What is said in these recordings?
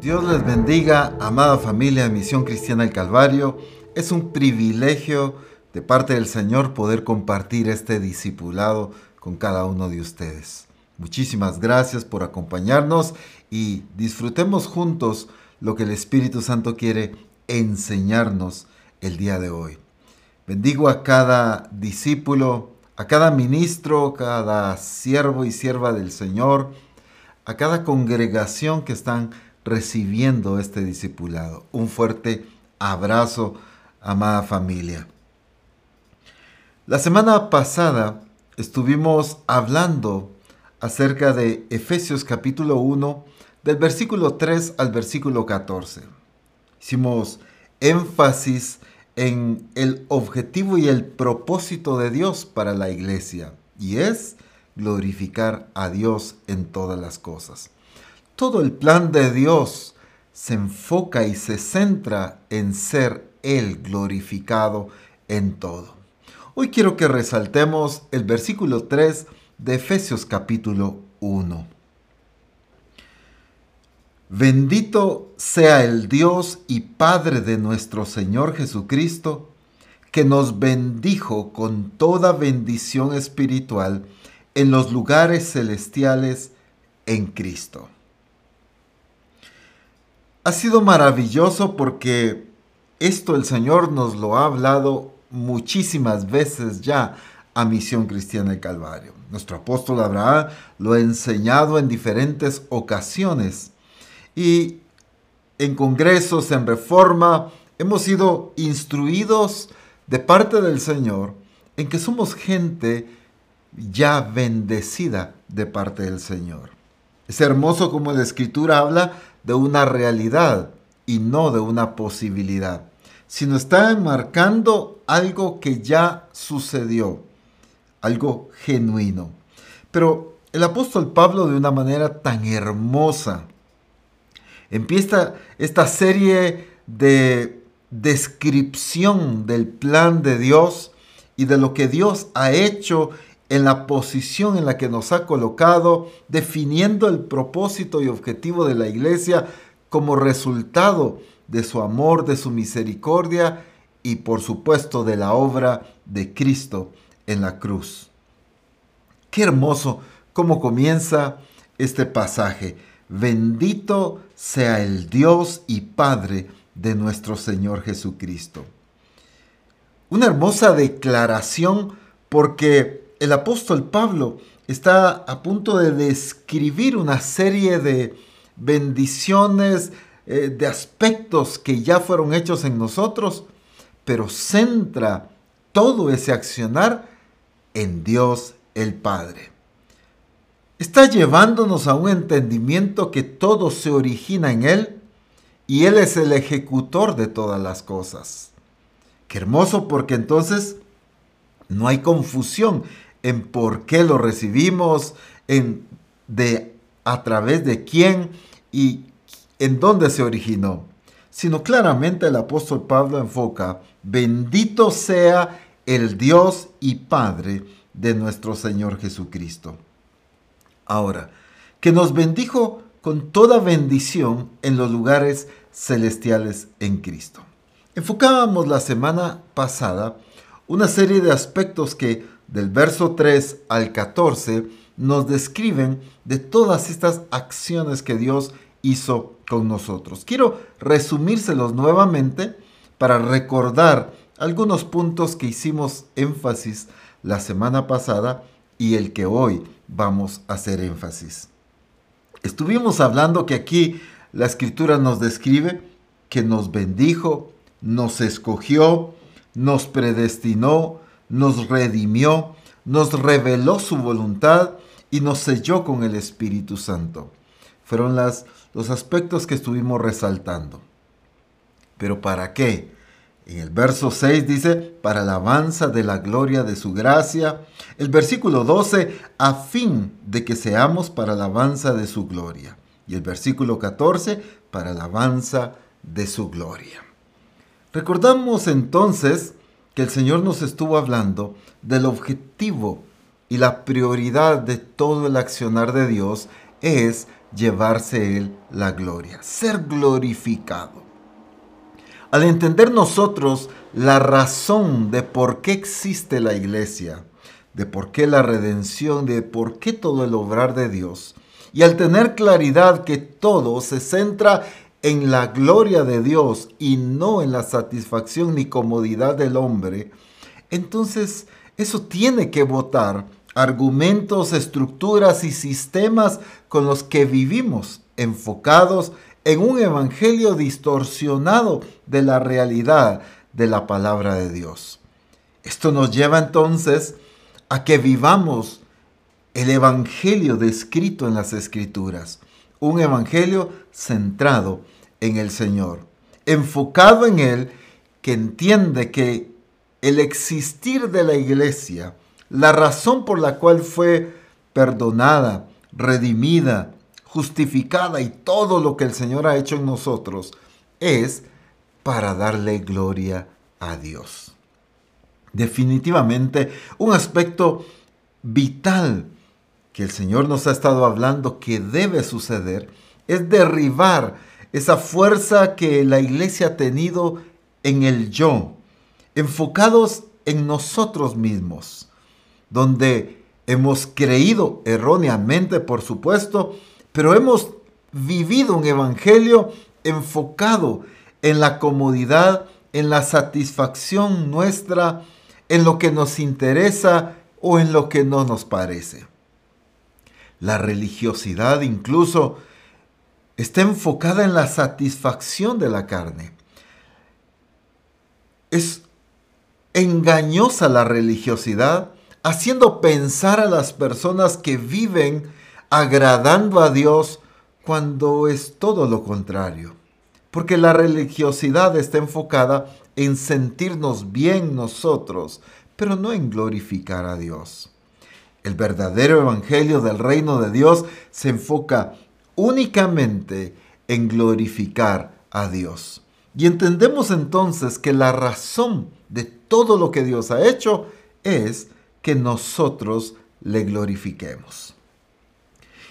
Dios les bendiga, amada familia de Misión Cristiana del Calvario. Es un privilegio de parte del Señor poder compartir este discipulado con cada uno de ustedes. Muchísimas gracias por acompañarnos y disfrutemos juntos lo que el Espíritu Santo quiere enseñarnos el día de hoy. Bendigo a cada discípulo, a cada ministro, cada siervo y sierva del Señor, a cada congregación que están recibiendo este discipulado. Un fuerte abrazo, amada familia. La semana pasada estuvimos hablando acerca de Efesios capítulo 1, del versículo 3 al versículo 14. Hicimos énfasis en el objetivo y el propósito de Dios para la iglesia, y es glorificar a Dios en todas las cosas. Todo el plan de Dios se enfoca y se centra en ser Él glorificado en todo. Hoy quiero que resaltemos el versículo 3 de Efesios capítulo 1. Bendito sea el Dios y Padre de nuestro Señor Jesucristo, que nos bendijo con toda bendición espiritual en los lugares celestiales en Cristo. Ha sido maravilloso porque esto el Señor nos lo ha hablado muchísimas veces ya a Misión Cristiana del Calvario. Nuestro apóstol Abraham lo ha enseñado en diferentes ocasiones y en congresos, en reforma, hemos sido instruidos de parte del Señor en que somos gente ya bendecida de parte del Señor. Es hermoso como la escritura habla de una realidad y no de una posibilidad, sino está enmarcando algo que ya sucedió algo genuino. Pero el apóstol Pablo de una manera tan hermosa empieza esta serie de descripción del plan de Dios y de lo que Dios ha hecho en la posición en la que nos ha colocado, definiendo el propósito y objetivo de la iglesia como resultado de su amor, de su misericordia y por supuesto de la obra de Cristo en la cruz. Qué hermoso cómo comienza este pasaje. Bendito sea el Dios y Padre de nuestro Señor Jesucristo. Una hermosa declaración porque el apóstol Pablo está a punto de describir una serie de bendiciones, eh, de aspectos que ya fueron hechos en nosotros, pero centra todo ese accionar en Dios el Padre. Está llevándonos a un entendimiento que todo se origina en Él y Él es el ejecutor de todas las cosas. Qué hermoso porque entonces no hay confusión en por qué lo recibimos, en de a través de quién y en dónde se originó, sino claramente el apóstol Pablo enfoca, bendito sea el Dios y Padre de nuestro Señor Jesucristo. Ahora, que nos bendijo con toda bendición en los lugares celestiales en Cristo. Enfocábamos la semana pasada una serie de aspectos que del verso 3 al 14 nos describen de todas estas acciones que Dios hizo con nosotros. Quiero resumírselos nuevamente para recordar algunos puntos que hicimos énfasis la semana pasada y el que hoy vamos a hacer énfasis. Estuvimos hablando que aquí la escritura nos describe que nos bendijo, nos escogió, nos predestinó, nos redimió, nos reveló su voluntad y nos selló con el Espíritu Santo. Fueron los aspectos que estuvimos resaltando. ¿Pero para qué? En el verso 6 dice, para alabanza de la gloria de su gracia. El versículo 12, a fin de que seamos para alabanza de su gloria. Y el versículo 14, para alabanza de su gloria. Recordamos entonces que el Señor nos estuvo hablando del objetivo y la prioridad de todo el accionar de Dios es llevarse Él la gloria, ser glorificado. Al entender nosotros la razón de por qué existe la iglesia, de por qué la redención, de por qué todo el obrar de Dios, y al tener claridad que todo se centra en la gloria de Dios y no en la satisfacción ni comodidad del hombre, entonces eso tiene que votar argumentos, estructuras y sistemas con los que vivimos, enfocados en un evangelio distorsionado de la realidad de la palabra de Dios. Esto nos lleva entonces a que vivamos el evangelio descrito en las escrituras, un evangelio centrado en el Señor, enfocado en Él, que entiende que el existir de la iglesia, la razón por la cual fue perdonada, redimida, justificada y todo lo que el Señor ha hecho en nosotros, es para darle gloria a Dios. Definitivamente un aspecto vital que el Señor nos ha estado hablando que debe suceder es derribar esa fuerza que la iglesia ha tenido en el yo, enfocados en nosotros mismos, donde hemos creído erróneamente, por supuesto, pero hemos vivido un evangelio enfocado en la comodidad, en la satisfacción nuestra, en lo que nos interesa o en lo que no nos parece. La religiosidad incluso está enfocada en la satisfacción de la carne. Es engañosa la religiosidad, haciendo pensar a las personas que viven agradando a Dios cuando es todo lo contrario. Porque la religiosidad está enfocada en sentirnos bien nosotros, pero no en glorificar a Dios. El verdadero evangelio del reino de Dios se enfoca únicamente en glorificar a Dios. Y entendemos entonces que la razón de todo lo que Dios ha hecho es que nosotros le glorifiquemos.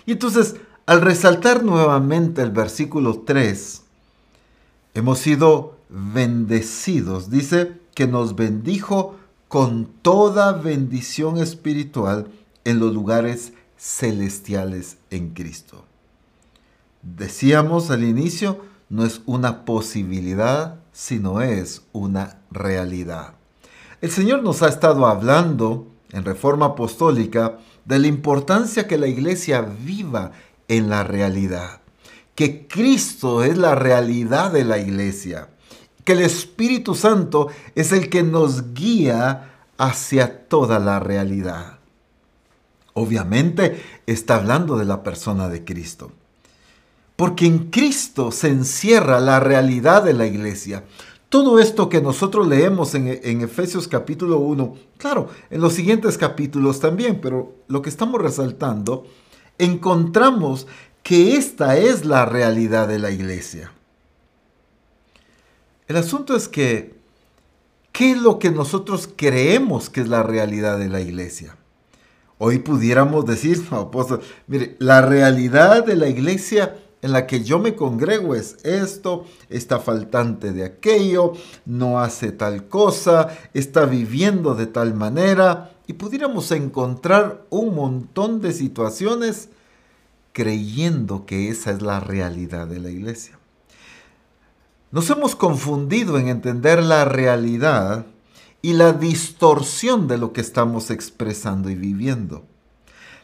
Y entonces, al resaltar nuevamente el versículo 3, hemos sido bendecidos. Dice que nos bendijo con toda bendición espiritual en los lugares celestiales en Cristo. Decíamos al inicio, no es una posibilidad, sino es una realidad. El Señor nos ha estado hablando en Reforma Apostólica de la importancia que la iglesia viva en la realidad, que Cristo es la realidad de la iglesia, que el Espíritu Santo es el que nos guía hacia toda la realidad. Obviamente está hablando de la persona de Cristo. Porque en Cristo se encierra la realidad de la iglesia. Todo esto que nosotros leemos en, Efesios capítulo 1, claro, en los siguientes capítulos también, pero lo que estamos resaltando, encontramos que esta es la realidad de la iglesia. El asunto es que, ¿qué es lo que nosotros creemos que es la realidad de la iglesia? Hoy pudiéramos decir, apóstol, mire, la realidad de la iglesia en la que yo me congrego es esto, está faltante de aquello, no hace tal cosa, está viviendo de tal manera, y pudiéramos encontrar un montón de situaciones creyendo que esa es la realidad de la iglesia. Nos hemos confundido en entender la realidad y la distorsión de lo que estamos expresando y viviendo.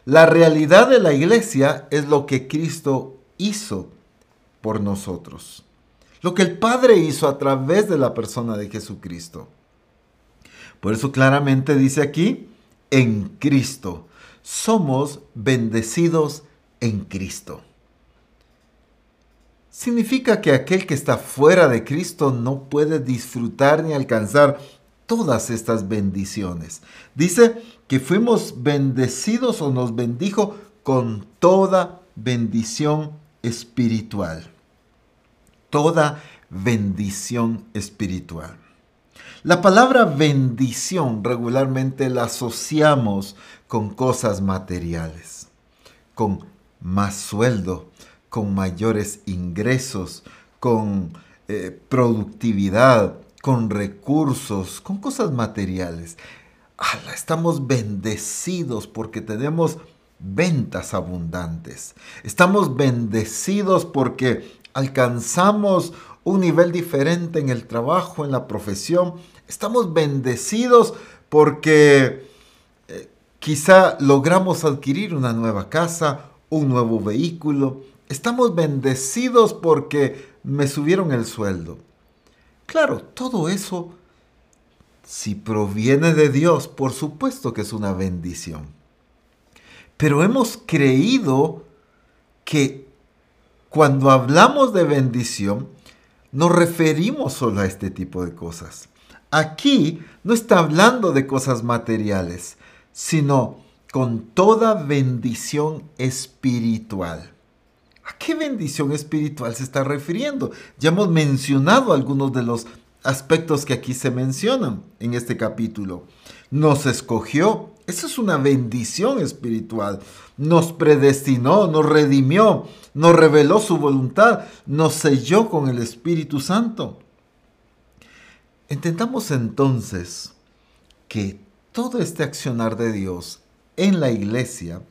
La realidad de la iglesia es lo que Cristo hizo por nosotros. Lo que el Padre hizo a través de la persona de Jesucristo. Por eso claramente dice aquí, en Cristo. Somos bendecidos en Cristo. Significa que aquel que está fuera de Cristo no puede disfrutar ni alcanzar todas estas bendiciones. Dice que fuimos bendecidos o nos bendijo con toda bendición espiritual. Toda bendición espiritual. La palabra bendición regularmente la asociamos con cosas materiales, con más sueldo, con mayores ingresos, con eh, productividad, con recursos, con cosas materiales. Estamos bendecidos porque tenemos ventas abundantes. Estamos bendecidos porque alcanzamos un nivel diferente en el trabajo, en la profesión. Estamos bendecidos porque eh, quizá logramos adquirir una nueva casa, un nuevo vehículo. Estamos bendecidos porque me subieron el sueldo. Claro, todo eso, si proviene de Dios, por supuesto que es una bendición. Pero hemos creído que cuando hablamos de bendición, nos referimos solo a este tipo de cosas. Aquí no está hablando de cosas materiales, sino con toda bendición espiritual. ¿A qué bendición espiritual se está refiriendo? Ya hemos mencionado algunos de los aspectos que aquí se mencionan en este capítulo. Nos escogió, esa es una bendición espiritual. Nos predestinó, nos redimió, nos reveló su voluntad, nos selló con el Espíritu Santo. Entendamos entonces que todo este accionar de Dios en la iglesia,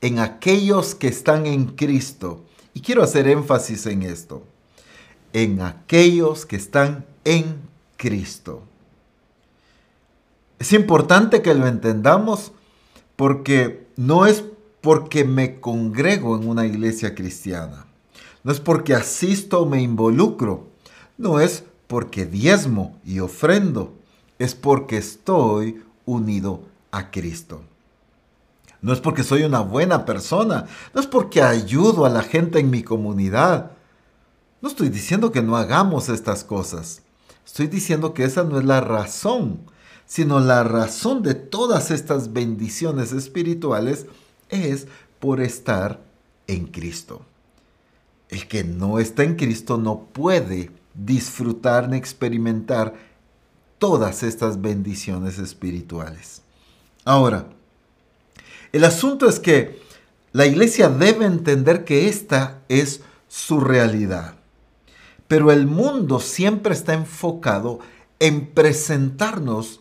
en aquellos que están en Cristo, y quiero hacer énfasis en esto, en aquellos que están en Cristo. Es importante que lo entendamos porque no es porque me congrego en una iglesia cristiana, no es porque asisto o me involucro, no es porque diezmo y ofrendo, es porque estoy unido a Cristo. No es porque soy una buena persona, no es porque ayudo a la gente en mi comunidad. No estoy diciendo que no hagamos estas cosas. Estoy diciendo que esa no es la razón, sino la razón de todas estas bendiciones espirituales es por estar en Cristo. El que no está en Cristo no puede disfrutar ni experimentar todas estas bendiciones espirituales. Ahora, el asunto es que la iglesia debe entender que esta es su realidad. Pero el mundo siempre está enfocado en presentarnos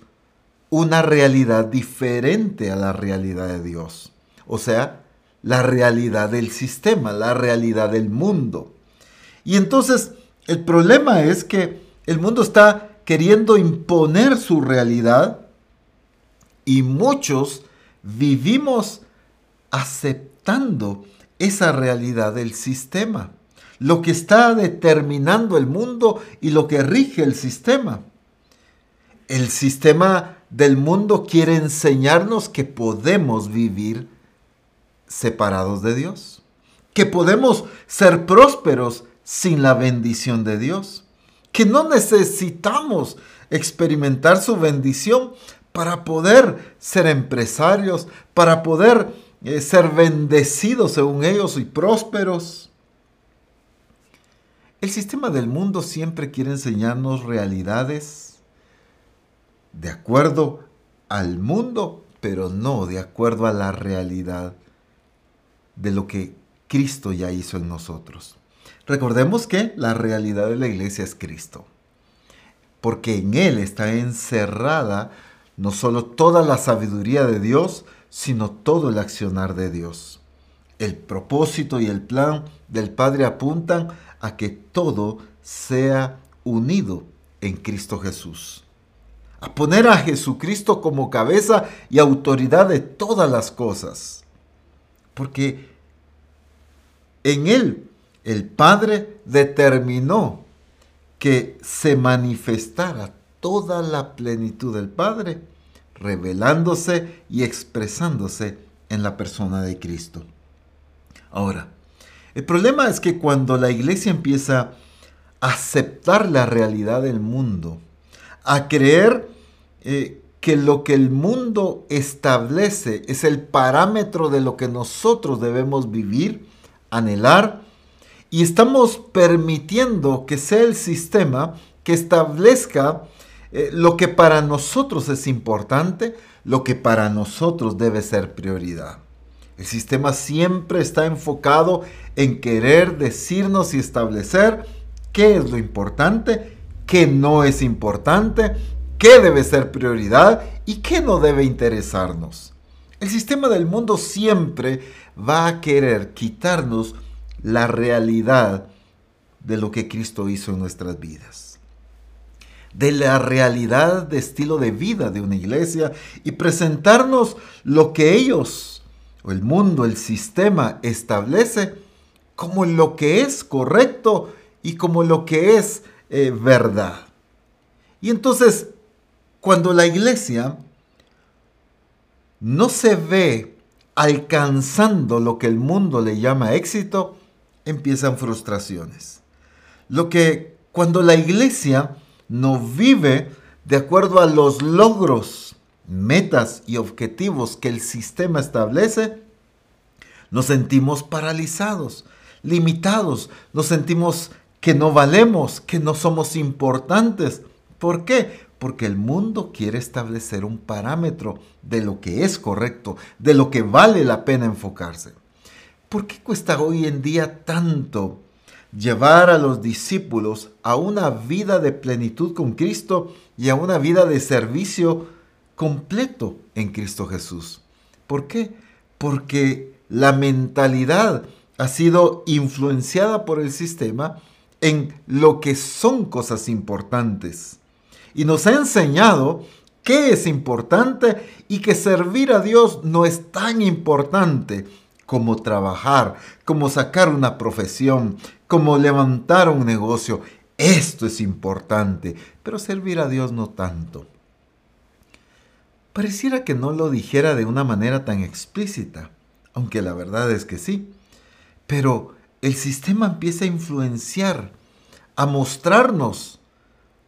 una realidad diferente a la realidad de Dios. O sea, la realidad del sistema, la realidad del mundo. Y entonces el problema es que el mundo está queriendo imponer su realidad y muchos vivimos aceptando esa realidad del sistema, lo que está determinando el mundo y lo que rige el sistema. El sistema del mundo quiere enseñarnos que podemos vivir separados de Dios, que podemos ser prósperos sin la bendición de Dios, que no necesitamos experimentar su bendición para poder ser empresarios, para poder eh, ser bendecidos según ellos y prósperos. El sistema del mundo siempre quiere enseñarnos realidades de acuerdo al mundo, pero no de acuerdo a la realidad de lo que Cristo ya hizo en nosotros. Recordemos que la realidad de la iglesia es Cristo, porque en Él está encerrada no solo toda la sabiduría de Dios, sino todo el accionar de Dios. El propósito y el plan del Padre apuntan a que todo sea unido en Cristo Jesús. A poner a Jesucristo como cabeza y autoridad de todas las cosas. Porque en Él el Padre determinó que se manifestara toda la plenitud del Padre, revelándose y expresándose en la persona de Cristo. Ahora, el problema es que cuando la iglesia empieza a aceptar la realidad del mundo, a creer eh, que lo que el mundo establece es el parámetro de lo que nosotros debemos vivir, anhelar, y estamos permitiendo que sea el sistema que establezca eh, lo que para nosotros es importante, lo que para nosotros debe ser prioridad. El sistema siempre está enfocado en querer decirnos y establecer qué es lo importante, qué no es importante, qué debe ser prioridad y qué no debe interesarnos. El sistema del mundo siempre va a querer quitarnos la realidad de lo que Cristo hizo en nuestras vidas. De la realidad de estilo de vida de una iglesia y presentarnos lo que ellos, o el mundo, el sistema establece como lo que es correcto y como lo que es eh, verdad. Y entonces, cuando la iglesia no se ve alcanzando lo que el mundo le llama éxito, empiezan frustraciones. Lo que cuando la iglesia no vive de acuerdo a los logros, metas y objetivos que el sistema establece, nos sentimos paralizados, limitados, nos sentimos que no valemos, que no somos importantes. ¿Por qué? Porque el mundo quiere establecer un parámetro de lo que es correcto, de lo que vale la pena enfocarse. ¿Por qué cuesta hoy en día tanto llevar a los discípulos a una vida de plenitud con Cristo y a una vida de servicio completo en Cristo Jesús? ¿Por qué? Porque la mentalidad ha sido influenciada por el sistema en lo que son cosas importantes. Y nos ha enseñado qué es importante y que servir a Dios no es tan importante como trabajar, como sacar una profesión, como levantar un negocio. Esto es importante, pero servir a Dios no tanto. Pareciera que no lo dijera de una manera tan explícita, aunque la verdad es que sí. Pero el sistema empieza a influenciar, a mostrarnos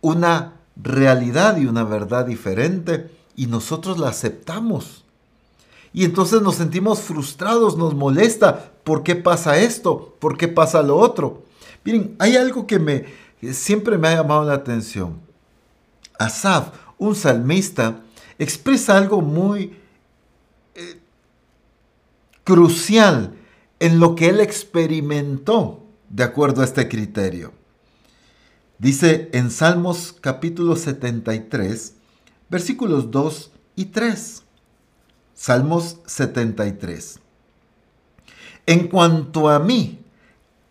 una realidad y una verdad diferente y nosotros la aceptamos. Y entonces nos sentimos frustrados, nos molesta. ¿Por qué pasa esto? ¿Por qué pasa lo otro? Miren, hay algo que me siempre me ha llamado la atención. Asaf, un salmista, expresa algo muy eh, crucial en lo que él experimentó de acuerdo a este criterio. Dice en Salmos capítulo 73, versículos 2 y 3. Salmos 73. En cuanto a mí,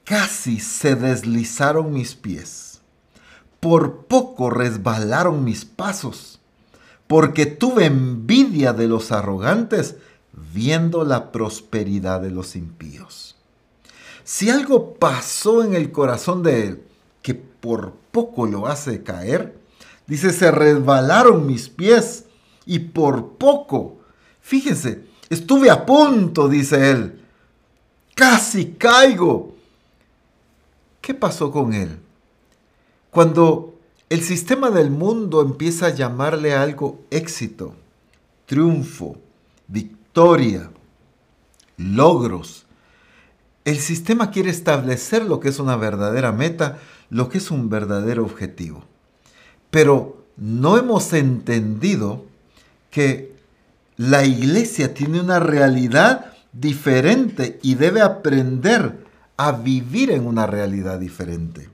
casi se deslizaron mis pies. Por poco resbalaron mis pasos, porque tuve envidia de los arrogantes viendo la prosperidad de los impíos. Si algo pasó en el corazón de él que por poco lo hace caer, dice, se resbalaron mis pies y por poco, fíjense, estuve a punto, dice él, casi caigo. ¿Qué pasó con él? Cuando el sistema del mundo empieza a llamarle algo éxito, triunfo, victoria, logros. El sistema quiere establecer lo que es una verdadera meta, lo que es un verdadero objetivo. Pero no hemos entendido que la iglesia tiene una realidad diferente y debe aprender a vivir en una realidad diferente.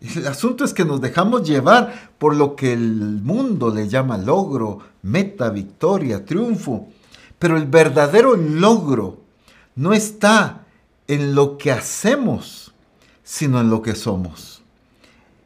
El asunto es que nos dejamos llevar por lo que el mundo le llama logro, meta, victoria, triunfo. Pero el verdadero logro no está en lo que hacemos, sino en lo que somos.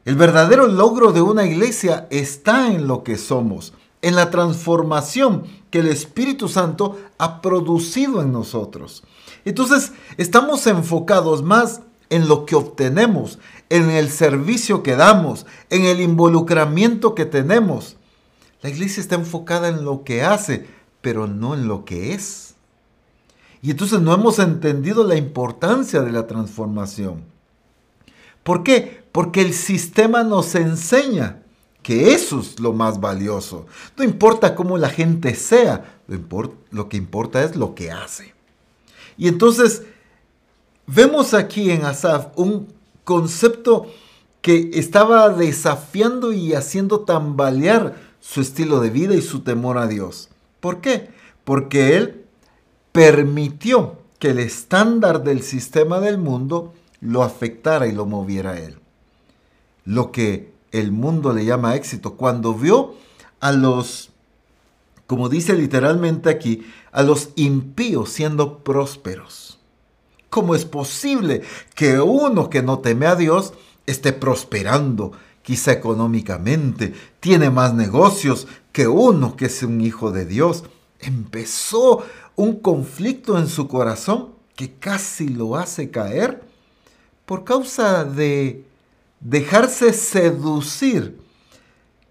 El verdadero logro de una iglesia está en lo que somos, en la transformación que el Espíritu Santo ha producido en nosotros. Entonces, estamos enfocados más en lo que obtenemos, en el servicio que damos, en el involucramiento que tenemos. La iglesia está enfocada en lo que hace, pero no en lo que es. Y entonces no hemos entendido la importancia de la transformación. ¿Por qué? Porque el sistema nos enseña que eso es lo más valioso. No importa cómo la gente sea, lo, que importa es lo que hace. Y entonces vemos aquí en Asaf un concepto que estaba desafiando y haciendo tambalear su estilo de vida y su temor a Dios. ¿Por qué? Porque él permitió que el estándar del sistema del mundo lo afectara y lo moviera a él. Lo que el mundo le llama éxito. Cuando vio a los, como dice literalmente aquí, a los impíos siendo prósperos. ¿Cómo es posible que uno que no teme a Dios esté prosperando, quizá económicamente, tiene más negocios que uno que es un hijo de Dios? Empezó un conflicto en su corazón que casi lo hace caer por causa de dejarse seducir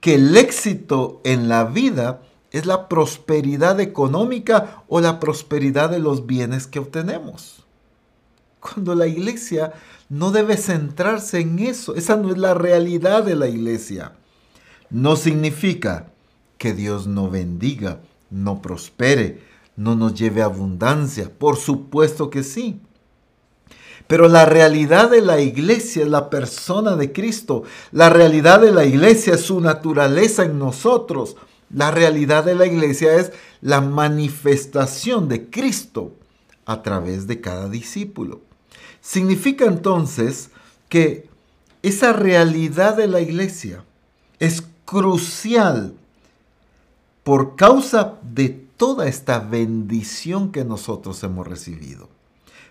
que el éxito en la vida es la prosperidad económica o la prosperidad de los bienes que obtenemos. Cuando la iglesia no debe centrarse en eso, esa no es la realidad de la iglesia. No significa que Dios no bendiga, no prospere, no nos lleve abundancia. Por supuesto que sí. Pero la realidad de la iglesia es la persona de Cristo. La realidad de la iglesia es su naturaleza en nosotros. La realidad de la iglesia es la manifestación de Cristo a través de cada discípulo. Significa entonces que esa realidad de la iglesia es crucial por causa de toda esta bendición que nosotros hemos recibido.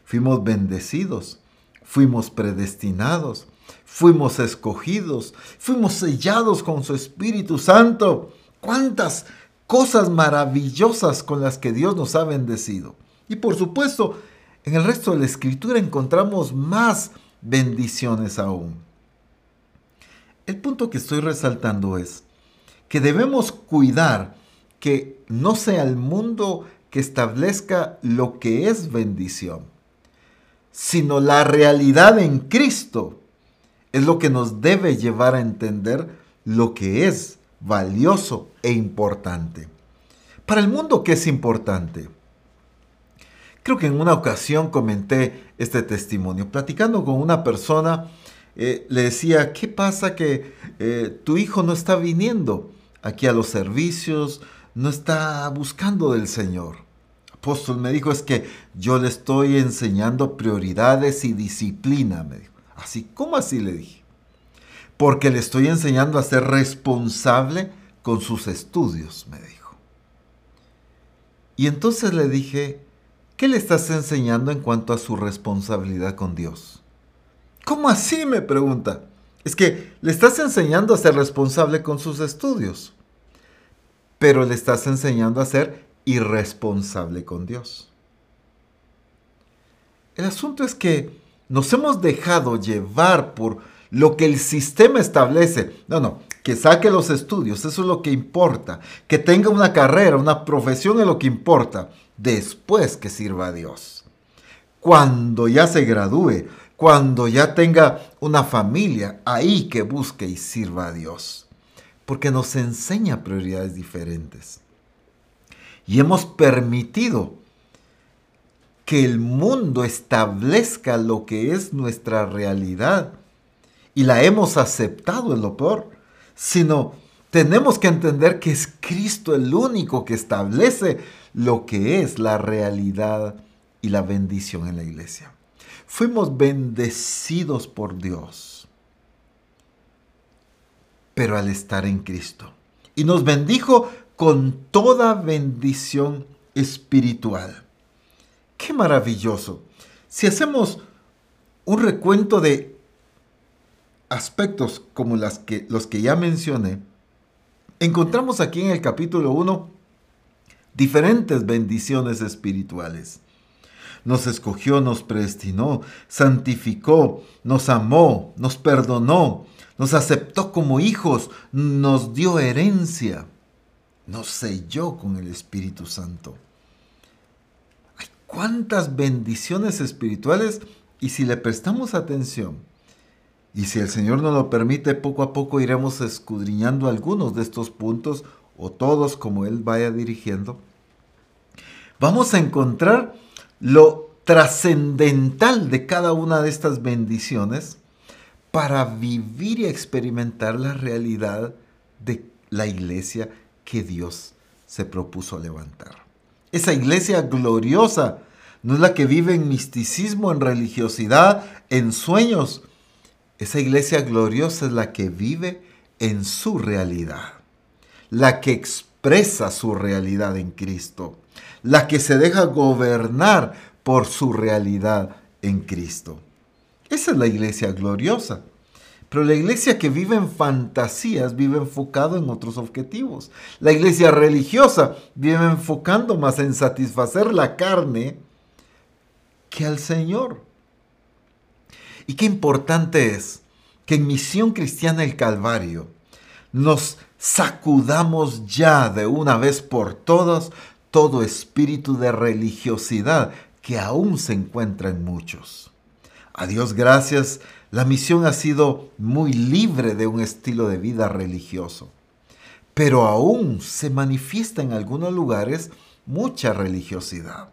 Fuimos bendecidos, fuimos predestinados, fuimos escogidos, fuimos sellados con su Espíritu Santo. ¿Cuántas cosas maravillosas con las que Dios nos ha bendecido? Y por supuesto, en el resto de la Escritura encontramos más bendiciones aún. El punto que estoy resaltando es que debemos cuidar que no sea el mundo que establezca lo que es bendición sino la realidad en Cristo es lo que nos debe llevar a entender lo que es valioso e importante. Para el mundo, ¿qué es importante? Creo que en una ocasión comenté este testimonio. Platicando con una persona, eh, le decía, ¿qué pasa que eh, tu hijo no está viniendo aquí a los servicios, no está buscando del Señor? Apóstol me dijo es que yo le estoy enseñando prioridades y disciplina, me dijo. Así, ¿cómo así le dije? Porque le estoy enseñando a ser responsable con sus estudios, me dijo. Y entonces le dije, ¿qué le estás enseñando en cuanto a su responsabilidad con Dios? ¿Cómo así? me pregunta. Es que le estás enseñando a ser responsable con sus estudios, pero le estás enseñando a ser irresponsable con Dios. El asunto es que nos hemos dejado llevar por lo que el sistema establece. No, no, que saque los estudios, eso es lo que importa. Que tenga una carrera, una profesión es lo que importa. Después que sirva a Dios. Cuando ya se gradúe, cuando ya tenga una familia, ahí que busque y sirva a Dios. Porque nos enseña prioridades diferentes y hemos permitido que el mundo establezca lo que es nuestra realidad y la hemos aceptado en lo peor, sino tenemos que entender que es Cristo el único que establece lo que es la realidad y la bendición en la iglesia. Fuimos bendecidos por Dios, pero al estar en Cristo. Y nos bendijo con toda bendición espiritual. Qué maravilloso. Si hacemos un recuento de aspectos como que, los que ya mencioné, encontramos aquí en el capítulo 1 diferentes bendiciones espirituales. Nos escogió, nos predestinó, santificó, nos amó, nos perdonó, nos aceptó como hijos, nos dio herencia nos selló con el Espíritu Santo. Hay cuántas bendiciones espirituales y si le prestamos atención, y si el Señor nos lo permite, poco a poco iremos escudriñando algunos de estos puntos o todos como Él vaya dirigiendo, vamos a encontrar lo trascendental de cada una de estas bendiciones para vivir y experimentar la realidad de la iglesia que Dios se propuso levantar. Esa iglesia gloriosa no es la que vive en misticismo, en religiosidad, en sueños. Esa iglesia gloriosa es la que vive en su realidad, la que expresa su realidad en Cristo, la que se deja gobernar por su realidad en Cristo. Esa es la iglesia gloriosa. Pero la iglesia que vive en fantasías vive enfocado en otros objetivos. La iglesia religiosa vive enfocando más en satisfacer la carne que al Señor. Y qué importante es que en Misión Cristiana el Calvario nos sacudamos ya de una vez por todas todo espíritu de religiosidad que aún se encuentra en muchos. A Dios gracias, la misión ha sido muy libre de un estilo de vida religioso, pero aún se manifiesta en algunos lugares mucha religiosidad.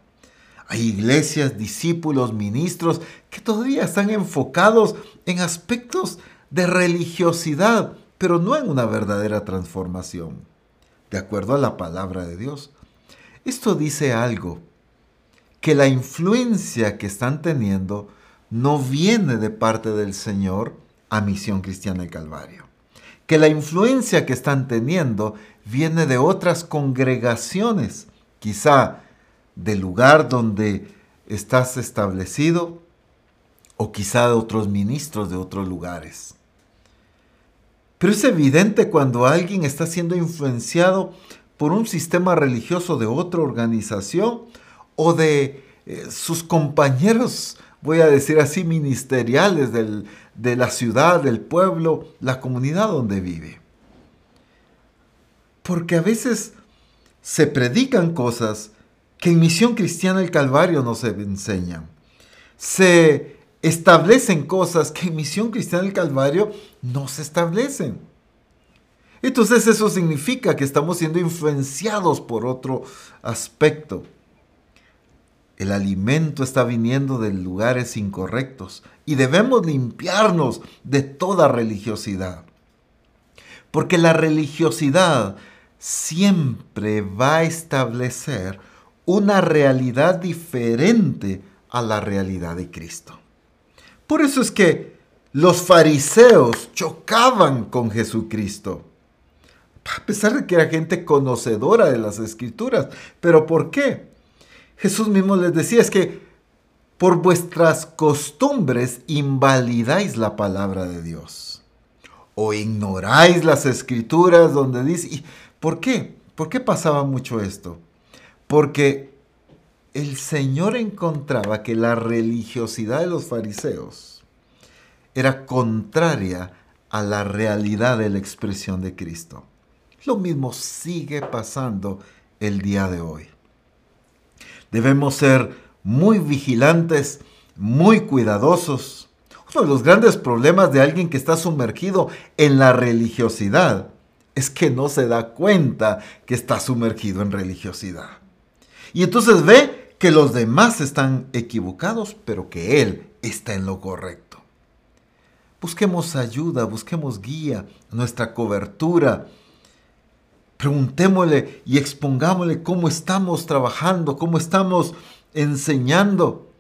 Hay iglesias, discípulos, ministros que todavía están enfocados en aspectos de religiosidad, pero no en una verdadera transformación, de acuerdo a la palabra de Dios. Esto dice algo, que la influencia que están teniendo no viene de parte del Señor a Misión Cristiana del Calvario. Que la influencia que están teniendo viene de otras congregaciones, quizá del lugar donde estás establecido o quizá de otros ministros de otros lugares. Pero es evidente cuando alguien está siendo influenciado por un sistema religioso de otra organización o de eh, sus compañeros voy a decir así, ministeriales de la ciudad, del pueblo, la comunidad donde vive. Porque a veces se predican cosas que en Misión Cristiana del Calvario no se enseñan. Se establecen cosas que en Misión Cristiana del Calvario no se establecen. Entonces eso significa que estamos siendo influenciados por otro aspecto. El alimento está viniendo de lugares incorrectos y debemos limpiarnos de toda religiosidad. Porque la religiosidad siempre va a establecer una realidad diferente a la realidad de Cristo. Por eso es que los fariseos chocaban con Jesucristo. A pesar de que era gente conocedora de las escrituras. ¿Pero por qué? Jesús mismo les decía, es que por vuestras costumbres invalidáis la palabra de Dios. O ignoráis las escrituras donde dice... ¿Por qué? ¿Por qué pasaba mucho esto? Porque el Señor encontraba que la religiosidad de los fariseos era contraria a la realidad de la expresión de Cristo. Lo mismo sigue pasando el día de hoy. Debemos ser muy vigilantes, muy cuidadosos. Uno de los grandes problemas de alguien que está sumergido en la religiosidad es que no se da cuenta que está sumergido en religiosidad. Y entonces ve que los demás están equivocados, pero que él está en lo correcto. Busquemos ayuda, busquemos guía, nuestra cobertura, Preguntémosle y expongámosle cómo estamos trabajando, cómo estamos enseñando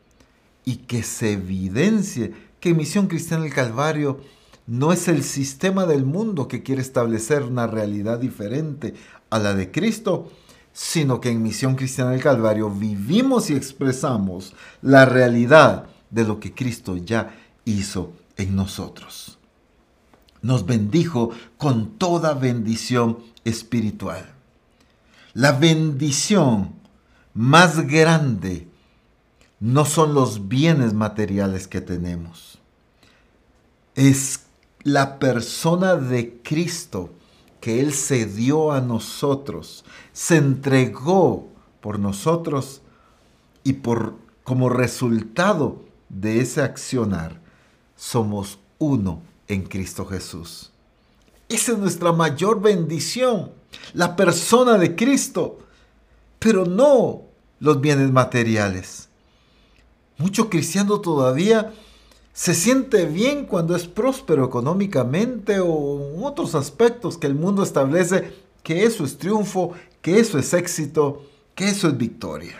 y que se evidencie que Misión Cristiana del Calvario no es el sistema del mundo que quiere establecer una realidad diferente a la de Cristo, sino que en Misión Cristiana del Calvario vivimos y expresamos la realidad de lo que Cristo ya hizo en nosotros. Nos bendijo con toda bendición espiritual. La bendición más grande no son los bienes materiales que tenemos. Es la persona de Cristo que Él se dio a nosotros, se entregó por nosotros y por como resultado de ese accionar somos uno en Cristo Jesús. Esa es nuestra mayor bendición, la persona de Cristo, pero no los bienes materiales. Mucho cristiano todavía se siente bien cuando es próspero económicamente o en otros aspectos que el mundo establece que eso es triunfo, que eso es éxito, que eso es victoria.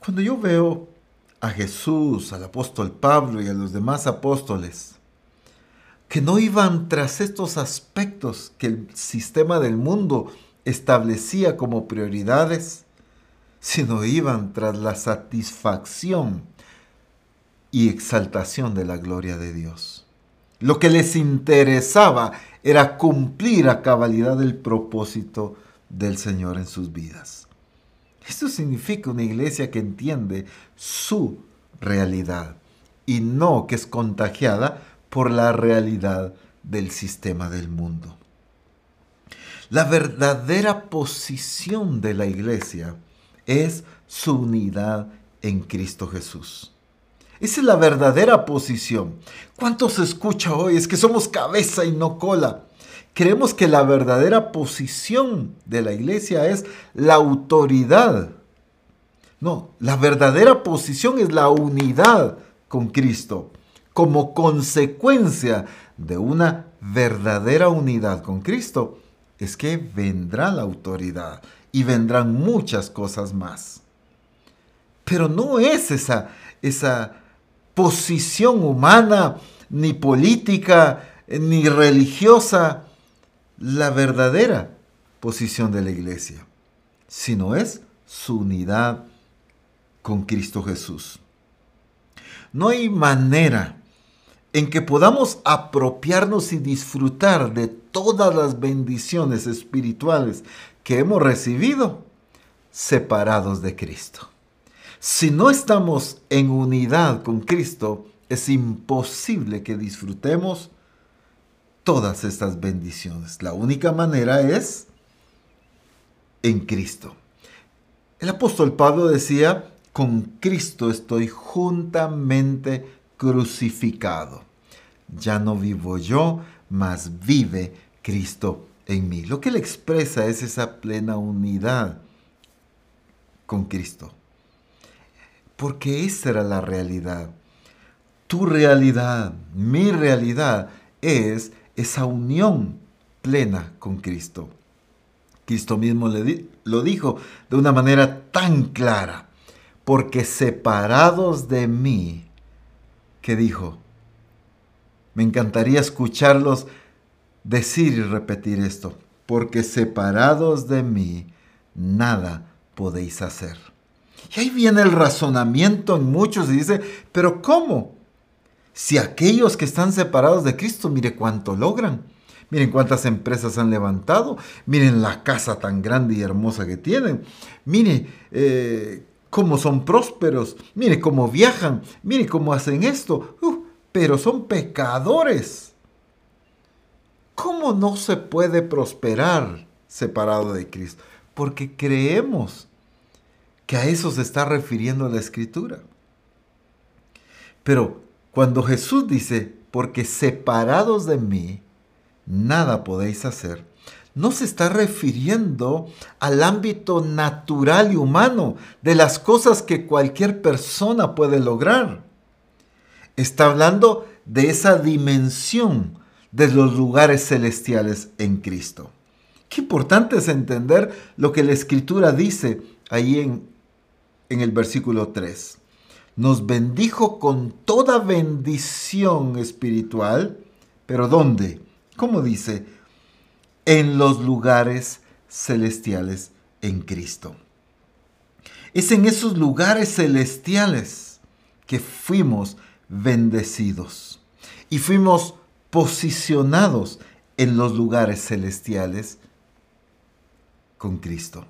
Cuando yo veo a Jesús, al apóstol Pablo y a los demás apóstoles, que no iban tras estos aspectos que el sistema del mundo establecía como prioridades, sino iban tras la satisfacción y exaltación de la gloria de Dios. Lo que les interesaba era cumplir a cabalidad el propósito del Señor en sus vidas. Esto significa una iglesia que entiende su realidad y no que es contagiada por la realidad del sistema del mundo. La verdadera posición de la iglesia es su unidad en Cristo Jesús. Esa es la verdadera posición. ¿Cuánto se escucha hoy? Es que somos cabeza y no cola. Creemos que la verdadera posición de la iglesia es la autoridad. No, la verdadera posición es la unidad con Cristo. Como consecuencia de una verdadera unidad con Cristo, es que vendrá la autoridad y vendrán muchas cosas más. Pero no es esa, esa posición humana, ni política, ni religiosa, la verdadera posición de la iglesia, sino es su unidad con Cristo Jesús. No hay manera en que podamos apropiarnos y disfrutar de todas las bendiciones espirituales que hemos recibido separados de Cristo. Si no estamos en unidad con Cristo, es imposible que disfrutemos todas estas bendiciones. La única manera es en Cristo. El apóstol Pablo decía, con Cristo estoy juntamente crucificado. Ya no vivo yo, mas vive Cristo en mí. Lo que él expresa es esa plena unidad con Cristo. Porque esa era la realidad. Tu realidad, mi realidad es esa unión plena con Cristo. Cristo mismo lo dijo de una manera tan clara, porque separados de mí, que dijo, me encantaría escucharlos decir y repetir esto, porque separados de mí, nada podéis hacer. Y ahí viene el razonamiento en muchos y dice, pero ¿cómo? Si aquellos que están separados de Cristo, mire cuánto logran. Miren cuántas empresas han levantado. Miren la casa tan grande y hermosa que tienen. Mire eh, cómo son prósperos. Mire cómo viajan. Mire cómo hacen esto. Pero son pecadores. ¿Cómo no se puede prosperar separado de Cristo? Porque creemos que a eso se está refiriendo la escritura. Pero cuando Jesús dice, porque separados de mí, nada podéis hacer, no se está refiriendo al ámbito natural y humano de las cosas que cualquier persona puede lograr. Está hablando de esa dimensión de los lugares celestiales en Cristo. Qué importante es entender lo que la escritura dice ahí en en el versículo 3. Nos bendijo con toda bendición espiritual, pero ¿dónde? ¿Cómo dice? En los lugares celestiales en Cristo. Es en esos lugares celestiales que fuimos bendecidos y fuimos posicionados en los lugares celestiales con Cristo.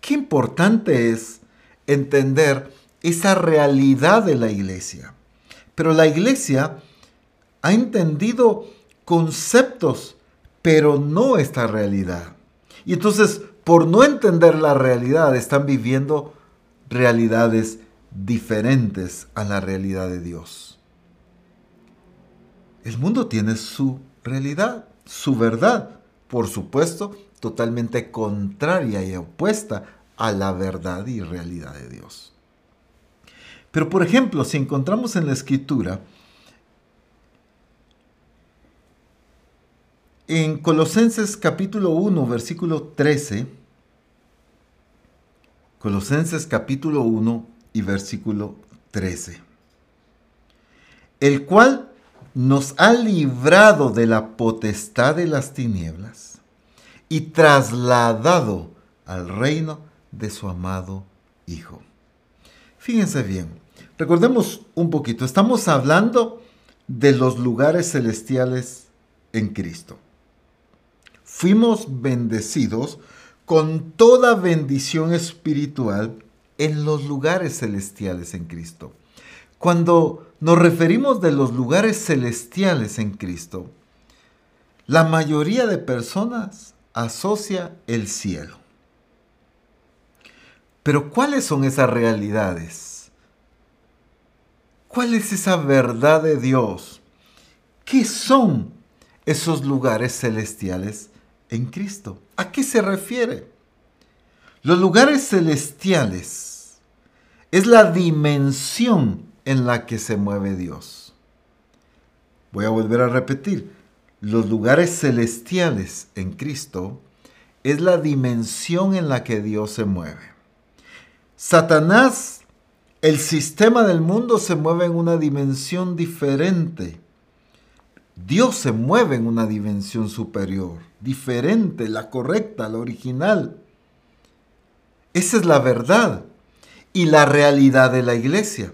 Qué importante es entender esa realidad de la iglesia. Pero la iglesia ha entendido conceptos, pero no esta realidad. Y entonces, por no entender la realidad, están viviendo realidades diferentes a la realidad de Dios. El mundo tiene su realidad, su verdad, por supuesto, totalmente contraria y opuesta a la verdad y realidad de Dios. Pero por ejemplo, si encontramos en la escritura En Colosenses capítulo 1, versículo 13, Colosenses capítulo 1 y versículo 13, el cual nos ha librado de la potestad de las tinieblas y trasladado al reino de su amado Hijo. Fíjense bien, recordemos un poquito, estamos hablando de los lugares celestiales en Cristo. Fuimos bendecidos con toda bendición espiritual en los lugares celestiales en Cristo. Cuando nos referimos de los lugares celestiales en Cristo, la mayoría de personas asocia el cielo. Pero ¿cuáles son esas realidades? ¿Cuál es esa verdad de Dios? ¿Qué son esos lugares celestiales en Cristo? ¿A qué se refiere? Los lugares celestiales es la dimensión en la que se mueve Dios. Voy a volver a repetir. Los lugares celestiales en Cristo es la dimensión en la que Dios se mueve. Satanás, el sistema del mundo se mueve en una dimensión diferente. Dios se mueve en una dimensión superior, diferente, la correcta, la original. Esa es la verdad y la realidad de la iglesia.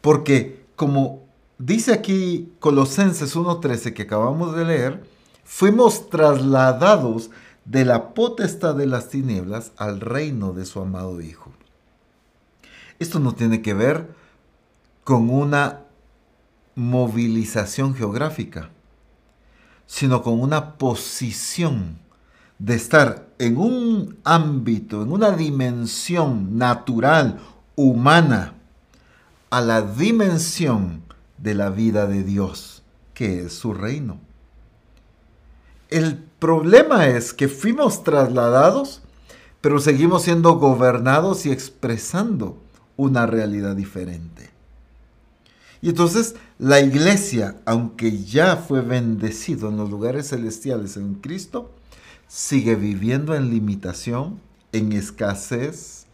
Porque como dice aquí Colosenses 1.13 que acabamos de leer, fuimos trasladados de la potestad de las tinieblas al reino de su amado Hijo. Esto no tiene que ver con una movilización geográfica, sino con una posición de estar en un ámbito, en una dimensión natural, humana, a la dimensión de la vida de Dios, que es su reino. El problema es que fuimos trasladados, pero seguimos siendo gobernados y expresando una realidad diferente. Y entonces la iglesia, aunque ya fue bendecido en los lugares celestiales en Cristo, sigue viviendo en limitación, en escasez,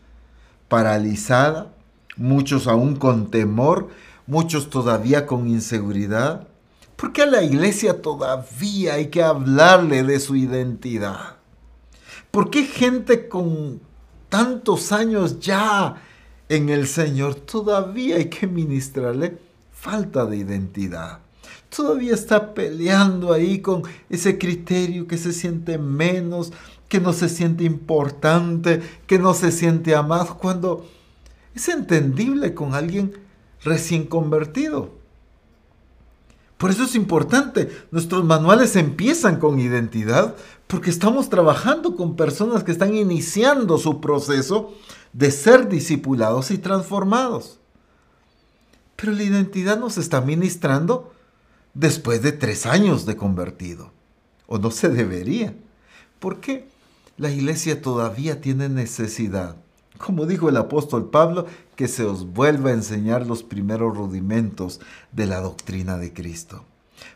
paralizada, muchos aún con temor, muchos todavía con inseguridad. porque a la iglesia todavía hay que hablarle de su identidad? ¿Por qué gente con tantos años ya en el Señor, todavía hay que ministrarle falta de identidad. Todavía está peleando ahí con ese criterio que se siente menos, que no se siente importante, que no se siente amado, cuando es entendible con alguien recién convertido. Por eso es importante, nuestros manuales empiezan con identidad porque estamos trabajando con personas que están iniciando su proceso de ser discipulados y transformados. Pero la identidad nos está ministrando después de tres años de convertido. O no se debería. ¿Por qué? La iglesia todavía tiene necesidad, como dijo el apóstol Pablo, que se os vuelva a enseñar los primeros rudimentos de la doctrina de Cristo.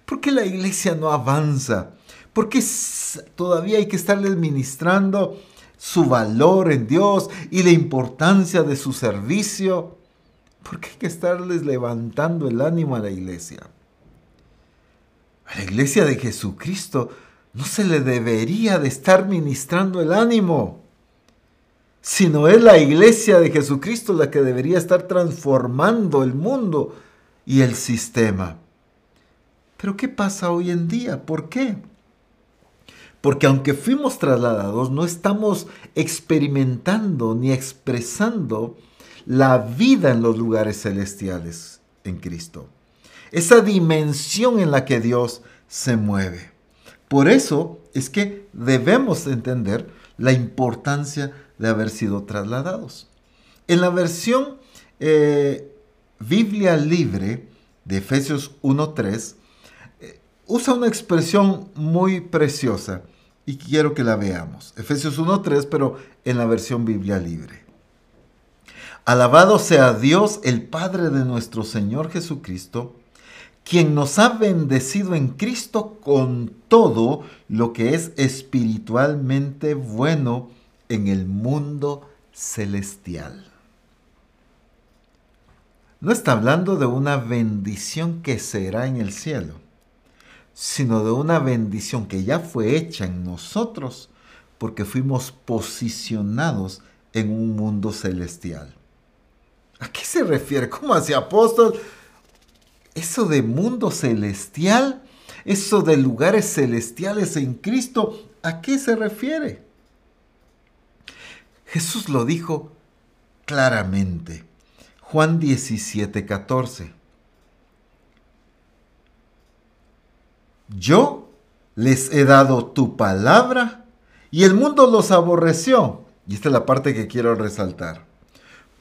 ¿Por qué la iglesia no avanza? ¿Por qué todavía hay que estarles ministrando su valor en Dios y la importancia de su servicio. Porque hay que estarles levantando el ánimo a la iglesia. A la iglesia de Jesucristo no se le debería de estar ministrando el ánimo, sino es la iglesia de Jesucristo la que debería estar transformando el mundo y el sistema. Pero ¿qué pasa hoy en día? ¿Por qué? Porque aunque fuimos trasladados, no estamos experimentando ni expresando la vida en los lugares celestiales en Cristo. Esa dimensión en la que Dios se mueve. Por eso es que debemos entender la importancia de haber sido trasladados. En la versión eh, Biblia libre de Efesios 1.3, eh, usa una expresión muy preciosa y quiero que la veamos. Efesios 1.3, pero en la versión Biblia libre. Alabado sea Dios, el Padre de nuestro Señor Jesucristo, quien nos ha bendecido en Cristo con todo lo que es espiritualmente bueno en el mundo celestial. No está hablando de una bendición que será en el cielo, sino de una bendición que ya fue hecha en nosotros porque fuimos posicionados en un mundo celestial. ¿A qué se refiere? ¿Cómo hace apóstol? Eso de mundo celestial, eso de lugares celestiales en Cristo, ¿a qué se refiere? Jesús lo dijo claramente. Juan 17, 14. Yo les he dado tu palabra y el mundo los aborreció. Y esta es la parte que quiero resaltar.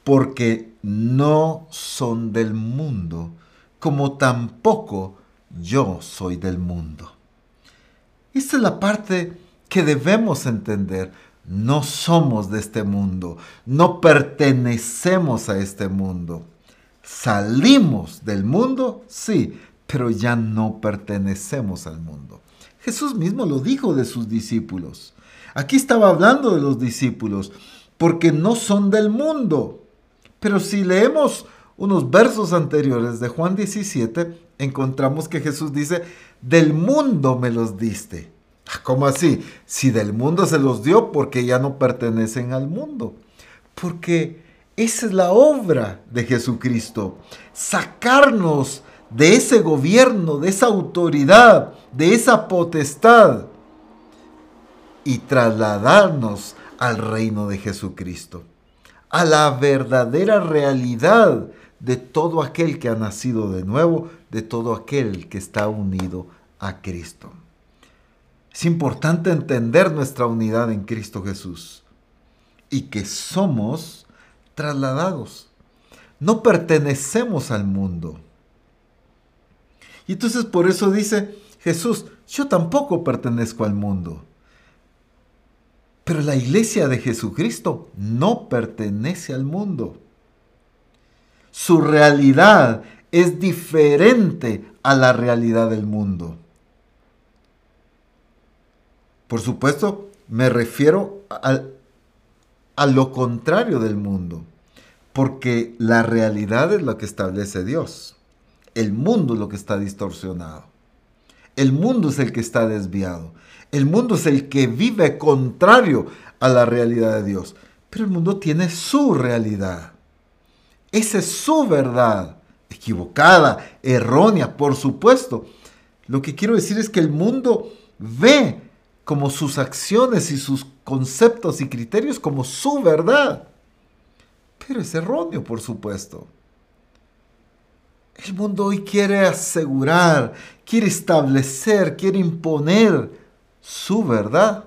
Porque no son del mundo, como tampoco yo soy del mundo. Esta es la parte que debemos entender. No somos de este mundo, no pertenecemos a este mundo. Salimos del mundo, sí, pero ya no pertenecemos al mundo. Jesús mismo lo dijo de sus discípulos. Aquí estaba hablando de los discípulos, porque no son del mundo. Pero si leemos unos versos anteriores de Juan 17, encontramos que Jesús dice, del mundo me los diste. Ah, ¿Cómo así? Si del mundo se los dio porque ya no pertenecen al mundo. Porque esa es la obra de Jesucristo. Sacarnos de ese gobierno, de esa autoridad, de esa potestad y trasladarnos al reino de Jesucristo, a la verdadera realidad de todo aquel que ha nacido de nuevo, de todo aquel que está unido a Cristo. Es importante entender nuestra unidad en Cristo Jesús y que somos trasladados. No pertenecemos al mundo. Y entonces por eso dice Jesús, yo tampoco pertenezco al mundo. Pero la iglesia de Jesucristo no pertenece al mundo su realidad es diferente a la realidad del mundo. Por supuesto, me refiero a, a, lo contrario del mundo, porque la realidad es lo que establece Dios. El mundo es lo que está distorsionado. El mundo es el que está desviado. El mundo es el que vive contrario a la realidad de Dios. Pero el mundo tiene su realidad. Esa es su verdad. Equivocada, errónea, por supuesto. Lo que quiero decir es que el mundo ve como sus acciones y sus conceptos y criterios como su verdad. Pero es erróneo, por supuesto. El mundo hoy quiere asegurar, quiere establecer, quiere imponer su verdad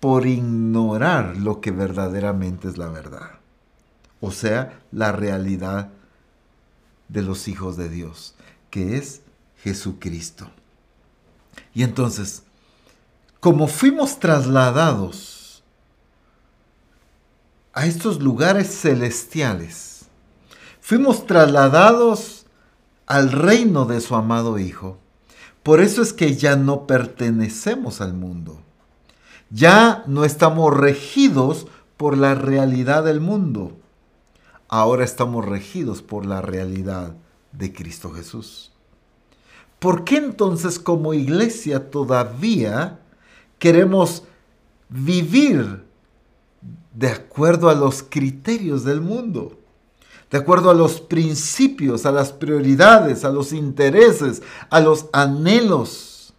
por ignorar lo que verdaderamente es la verdad o sea, la realidad de los hijos de Dios, que es Jesucristo. Y entonces, como fuimos trasladados a estos lugares celestiales, fuimos trasladados al reino de su amado Hijo. Por eso es que ya no pertenecemos al mundo. Ya no estamos regidos por la realidad del mundo ahora estamos regidos por la realidad de Cristo Jesús. ¿Por qué entonces como iglesia todavía queremos vivir de acuerdo a los criterios del mundo? De acuerdo a los principios, a las prioridades, a los intereses, a los anhelos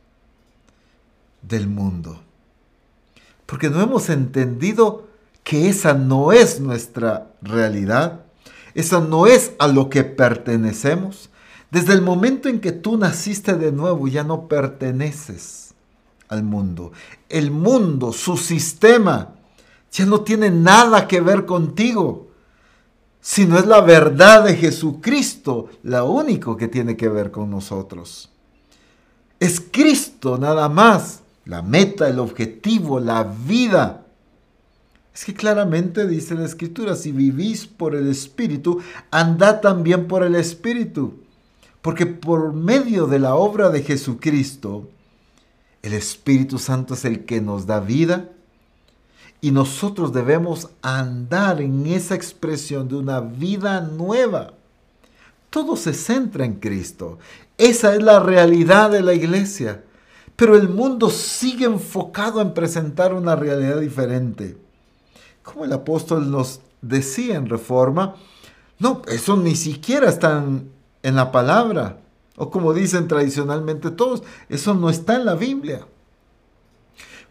del mundo. Porque no hemos entendido que esa no es nuestra realidad, esa no es a lo que pertenecemos. Desde el momento en que tú naciste de nuevo ya no perteneces al mundo. El mundo, su sistema, ya no tiene nada que ver contigo, sino es la verdad de Jesucristo la único que tiene que ver con nosotros. Es Cristo nada más, la meta, el objetivo, la vida es que claramente dice la escritura, si vivís por el Espíritu, andad también por el Espíritu. Porque por medio de la obra de Jesucristo, el Espíritu Santo es el que nos da vida y nosotros debemos andar en esa expresión de una vida nueva. Todo se centra en Cristo. Esa es la realidad de la iglesia. Pero el mundo sigue enfocado en presentar una realidad diferente. Como el apóstol nos decía en Reforma, no, eso ni siquiera está en, la palabra. O como dicen tradicionalmente todos, eso no está en la Biblia.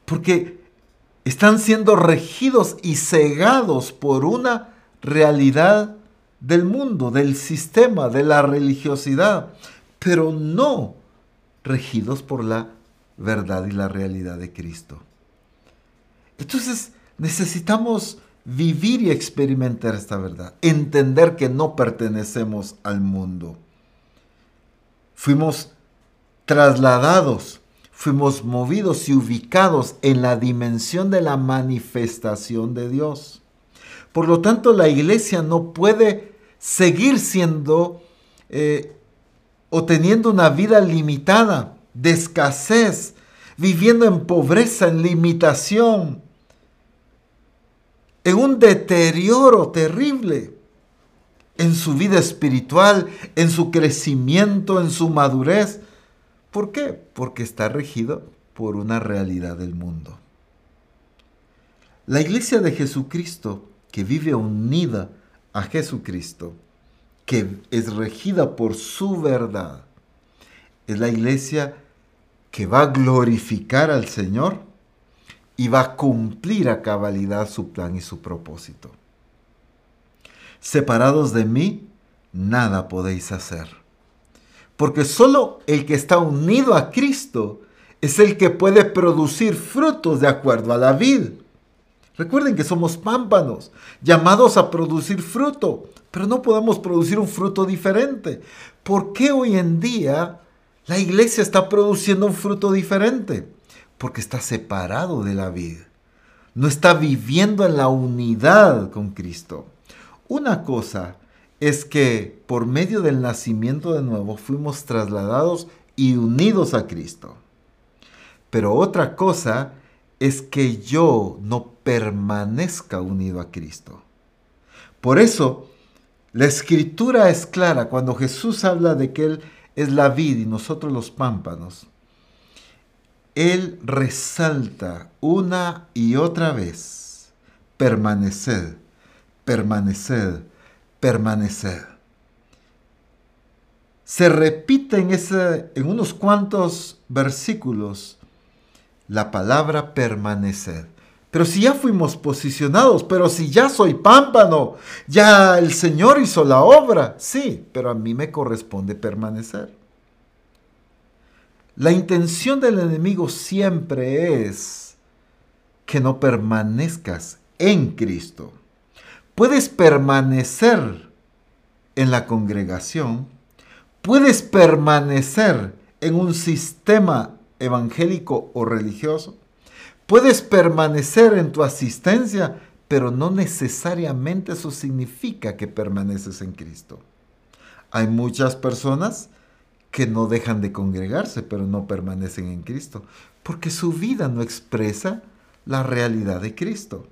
Porque están siendo regidos y cegados por una realidad del mundo, del sistema, de la religiosidad, pero no regidos por la verdad y la realidad de Cristo. Entonces necesitamos vivir y experimentar esta verdad, entender que no pertenecemos al mundo. Fuimos trasladados, fuimos movidos y ubicados en la dimensión de la manifestación de Dios. Por lo tanto, la iglesia no puede seguir siendo eh, o teniendo una vida limitada, de escasez, viviendo en pobreza, en limitación, en un deterioro terrible en su vida espiritual, en su crecimiento, en su madurez. ¿Por qué? Porque está regido por una realidad del mundo. La iglesia de Jesucristo, que vive unida a Jesucristo, que es regida por su verdad, es la iglesia que va a glorificar al Señor y va a cumplir a cabalidad su plan y su propósito. Separados de mí, nada podéis hacer. Porque solo el que está unido a Cristo es el que puede producir frutos de acuerdo a la vid. Recuerden que somos pámpanos, llamados a producir fruto, pero no podemos producir un fruto diferente. ¿Por qué hoy en día la iglesia está produciendo un fruto diferente? Porque está separado de la vida. No está viviendo en la unidad con Cristo. Una cosa es que por medio del nacimiento de nuevo fuimos trasladados y unidos a Cristo. Pero otra cosa es que yo no permanezca unido a Cristo. Por eso, la escritura es clara cuando Jesús habla de que Él es la vid y nosotros los pámpanos. Él resalta una y otra vez, permaneced, permaneced, permaneced. Se repite en, ese, en unos cuantos versículos la palabra permanecer. Pero si ya fuimos posicionados, pero si ya soy pámpano, ya el Señor hizo la obra, sí, pero a mí me corresponde permanecer. La intención del enemigo siempre es que no permanezcas en Cristo. Puedes permanecer en la congregación, puedes permanecer en un sistema evangélico o religioso. Puedes permanecer en tu asistencia, pero no necesariamente eso significa que permaneces en Cristo. Hay muchas personas que no dejan de congregarse, pero no permanecen en Cristo, porque su vida no expresa la realidad de Cristo.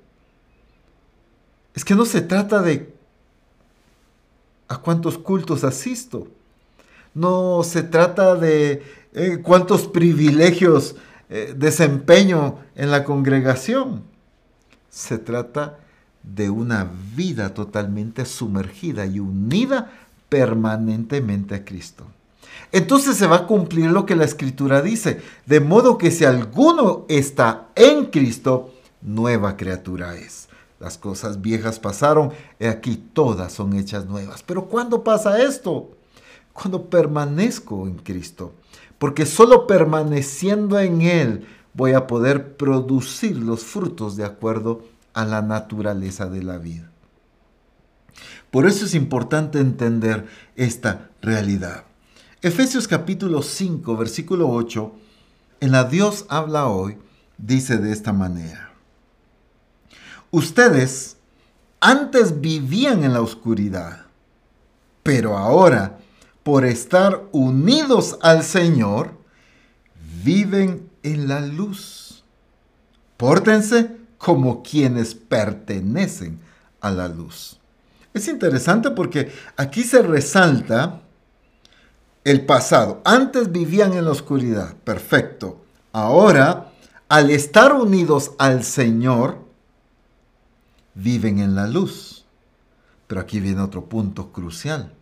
Es que no se trata de a cuántos cultos asisto. No se trata de eh, cuántos privilegios eh, desempeño en la congregación. Se trata de una vida totalmente sumergida y unida permanentemente a Cristo. Entonces se va a cumplir lo que la escritura dice, de modo que si alguno está en Cristo, nueva criatura es. Las cosas viejas pasaron, y aquí todas son hechas nuevas. Pero ¿cuándo pasa esto? Cuando permanezco en Cristo porque solo permaneciendo en Él voy a poder producir los frutos de acuerdo a la naturaleza de la vida. Por eso es importante entender esta realidad. Efesios capítulo 5, versículo 8, en la Dios habla hoy, dice de esta manera. Ustedes antes vivían en la oscuridad, pero ahora por estar unidos al Señor, viven en la luz. Pórtense como quienes pertenecen a la luz. Es interesante porque aquí se resalta el pasado. Antes vivían en la oscuridad, perfecto. Ahora, al estar unidos al Señor, viven en la luz. Pero aquí viene otro punto crucial.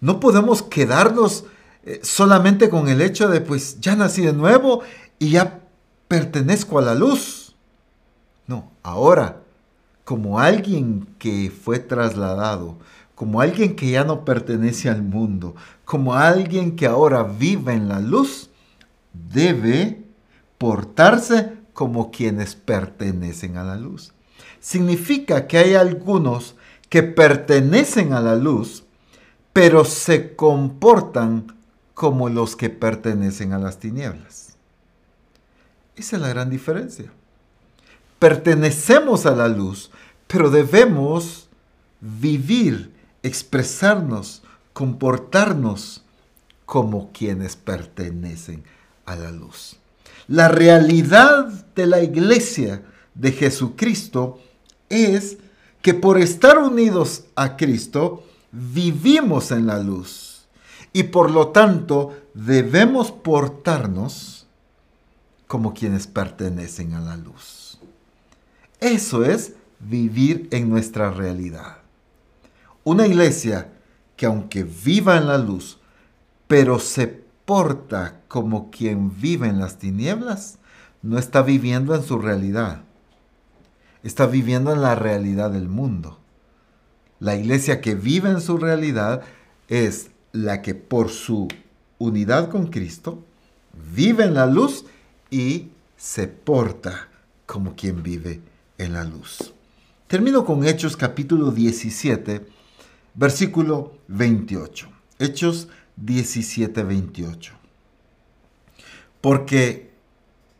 No podemos quedarnos eh, solamente con el hecho de, pues, ya nací de nuevo y ya pertenezco a la luz. No, ahora, como alguien que fue trasladado, como alguien que ya no pertenece al mundo, como alguien que ahora vive en la luz, debe portarse como quienes pertenecen a la luz. Significa que hay algunos que pertenecen a la luz, pero se comportan como los que pertenecen a las tinieblas. Esa es la gran diferencia. Pertenecemos a la luz, pero debemos vivir expresarnos, comportarnos como quienes pertenecen a la luz. La realidad de la iglesia de Jesucristo es que por estar unidos a Cristo, vivimos en la luz y por lo tanto debemos portarnos como quienes pertenecen a la luz. Eso es vivir en nuestra realidad. Una iglesia que aunque viva en la luz, pero se porta como quien vive en las tinieblas, no está viviendo en su realidad. Está viviendo en la realidad del mundo. La iglesia que vive en su realidad es la que por su unidad con Cristo vive en la luz y se porta como quien vive en la luz. Termino con Hechos capítulo 17 Versículo 28. Hechos 17, 28. Porque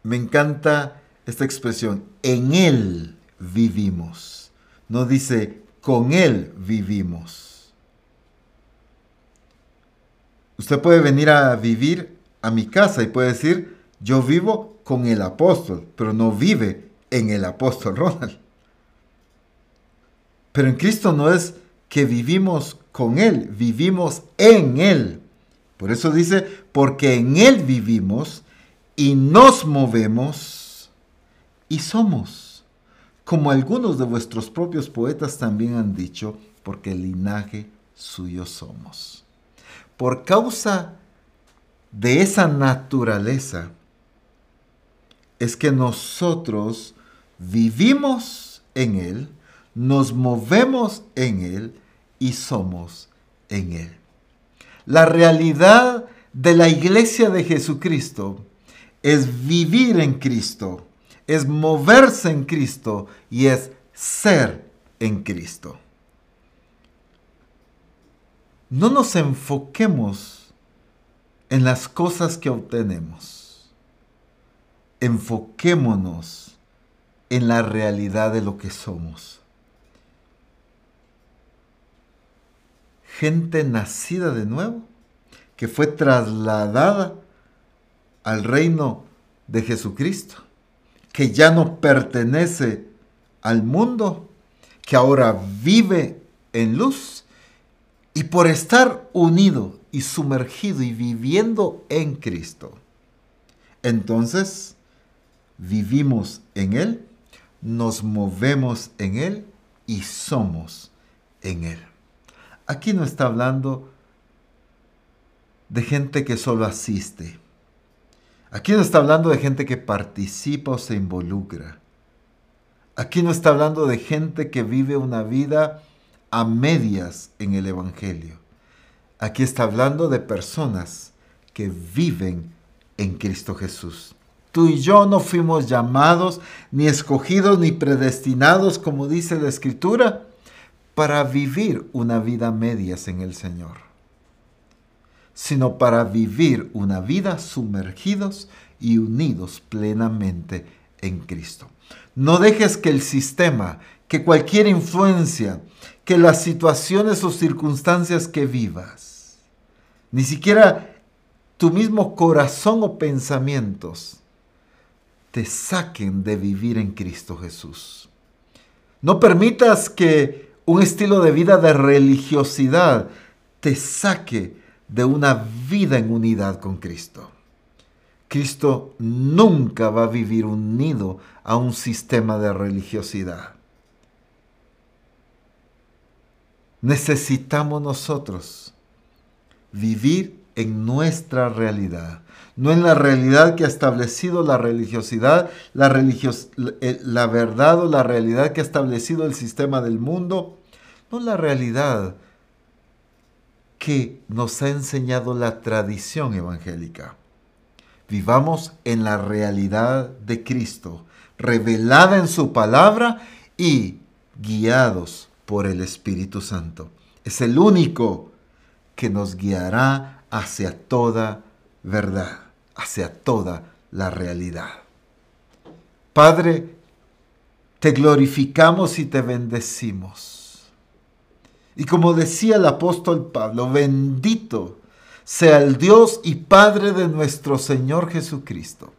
me encanta esta expresión, en Él vivimos. No dice, con Él vivimos. Usted puede venir a vivir a mi casa y puede decir, yo vivo con el apóstol, pero no vive en el apóstol Ronald. Pero en Cristo no es que vivimos con Él, vivimos en Él. Por eso dice, porque en Él vivimos y nos movemos y somos, como algunos de vuestros propios poetas también han dicho, porque el linaje suyo somos. Por causa de esa naturaleza, es que nosotros vivimos en Él, nos movemos en Él y somos en Él. La realidad de la iglesia de Jesucristo es vivir en Cristo, es moverse en Cristo y es ser en Cristo. No nos enfoquemos en las cosas que obtenemos. Enfoquémonos en la realidad de lo que somos. gente nacida de nuevo, que fue trasladada al reino de Jesucristo, que ya no pertenece al mundo, que ahora vive en luz y por estar unido y sumergido y viviendo en Cristo. Entonces, vivimos en Él, nos movemos en Él y somos en Él. Aquí no está hablando de gente que solo asiste. Aquí no está hablando de gente que participa o se involucra. Aquí no está hablando de gente que vive una vida a medias en el Evangelio. Aquí está hablando de personas que viven en Cristo Jesús. Tú y yo no fuimos llamados, ni escogidos, ni predestinados, como dice la Escritura, para vivir una vida medias en el Señor, sino para vivir una vida sumergidos y unidos plenamente en Cristo. No dejes que el sistema, que cualquier influencia, que las situaciones o circunstancias que vivas, Ni siquiera tu mismo corazón o pensamientos te saquen de vivir en Cristo Jesús. No permitas que un estilo de vida de religiosidad te saque de una vida en unidad con Cristo. Cristo nunca va a vivir unido a un sistema de religiosidad. Necesitamos nosotros vivir en nuestra realidad, no en la realidad que ha establecido la religiosidad, la, eh, verdad o la realidad que ha establecido el sistema del mundo, no la realidad que nos ha enseñado la tradición evangélica. Vivamos en la realidad de Cristo, revelada en su palabra y guiados por el Espíritu Santo. Es el único que nos guiará hacia toda verdad, hacia toda la realidad. Padre, te glorificamos y te bendecimos. Y como decía el apóstol Pablo, bendito sea el Dios y Padre de nuestro Señor Jesucristo,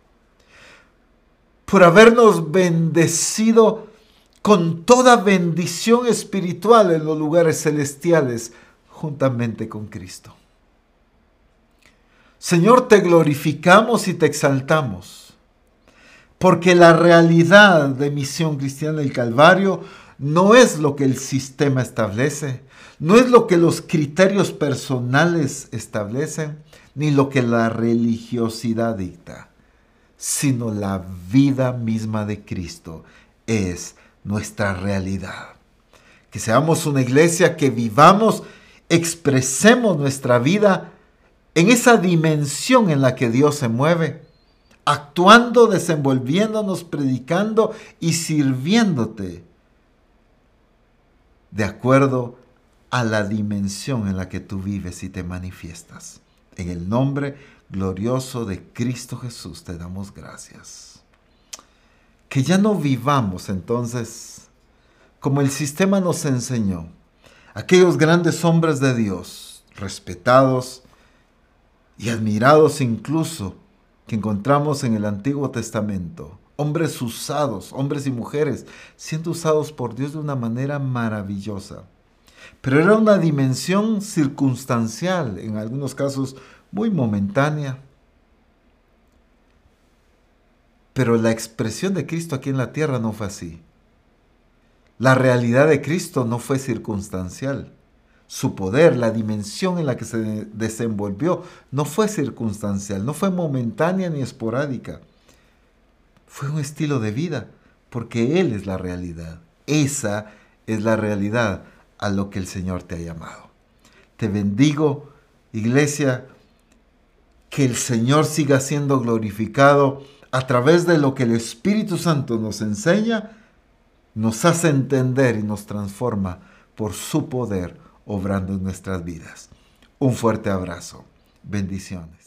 por habernos bendecido con toda bendición espiritual en los lugares celestiales juntamente con Cristo. Señor, te glorificamos y te exaltamos, porque la realidad de misión cristiana del Calvario no es lo que el sistema establece, no es lo que los criterios personales establecen, ni lo que la religiosidad dicta, sino la vida misma de Cristo es nuestra realidad. Que seamos una iglesia que vivamos expresemos nuestra vida en esa dimensión en la que Dios se mueve, actuando, desenvolviéndonos, predicando y sirviéndote de acuerdo a la dimensión en la que tú vives y te manifiestas. En el nombre glorioso de Cristo Jesús te damos gracias. Que ya no vivamos entonces como el sistema nos enseñó, aquellos grandes hombres de Dios, respetados y admirados incluso, que encontramos en el Antiguo Testamento, hombres usados, hombres y mujeres, siendo usados por Dios de una manera maravillosa. Pero era una dimensión circunstancial, en algunos casos muy momentánea. Pero la expresión de Cristo aquí en la tierra no fue así. La realidad de Cristo no fue circunstancial. Su poder, la dimensión en la que se desenvolvió, no fue circunstancial, no fue momentánea ni esporádica. Fue un estilo de vida, porque Él es la realidad. Esa es la realidad a lo que el Señor te ha llamado. Te bendigo, iglesia, que el Señor siga siendo glorificado a través de lo que el Espíritu Santo nos enseña nos hace entender y nos transforma por su poder obrando en nuestras vidas. Un fuerte abrazo. Bendiciones.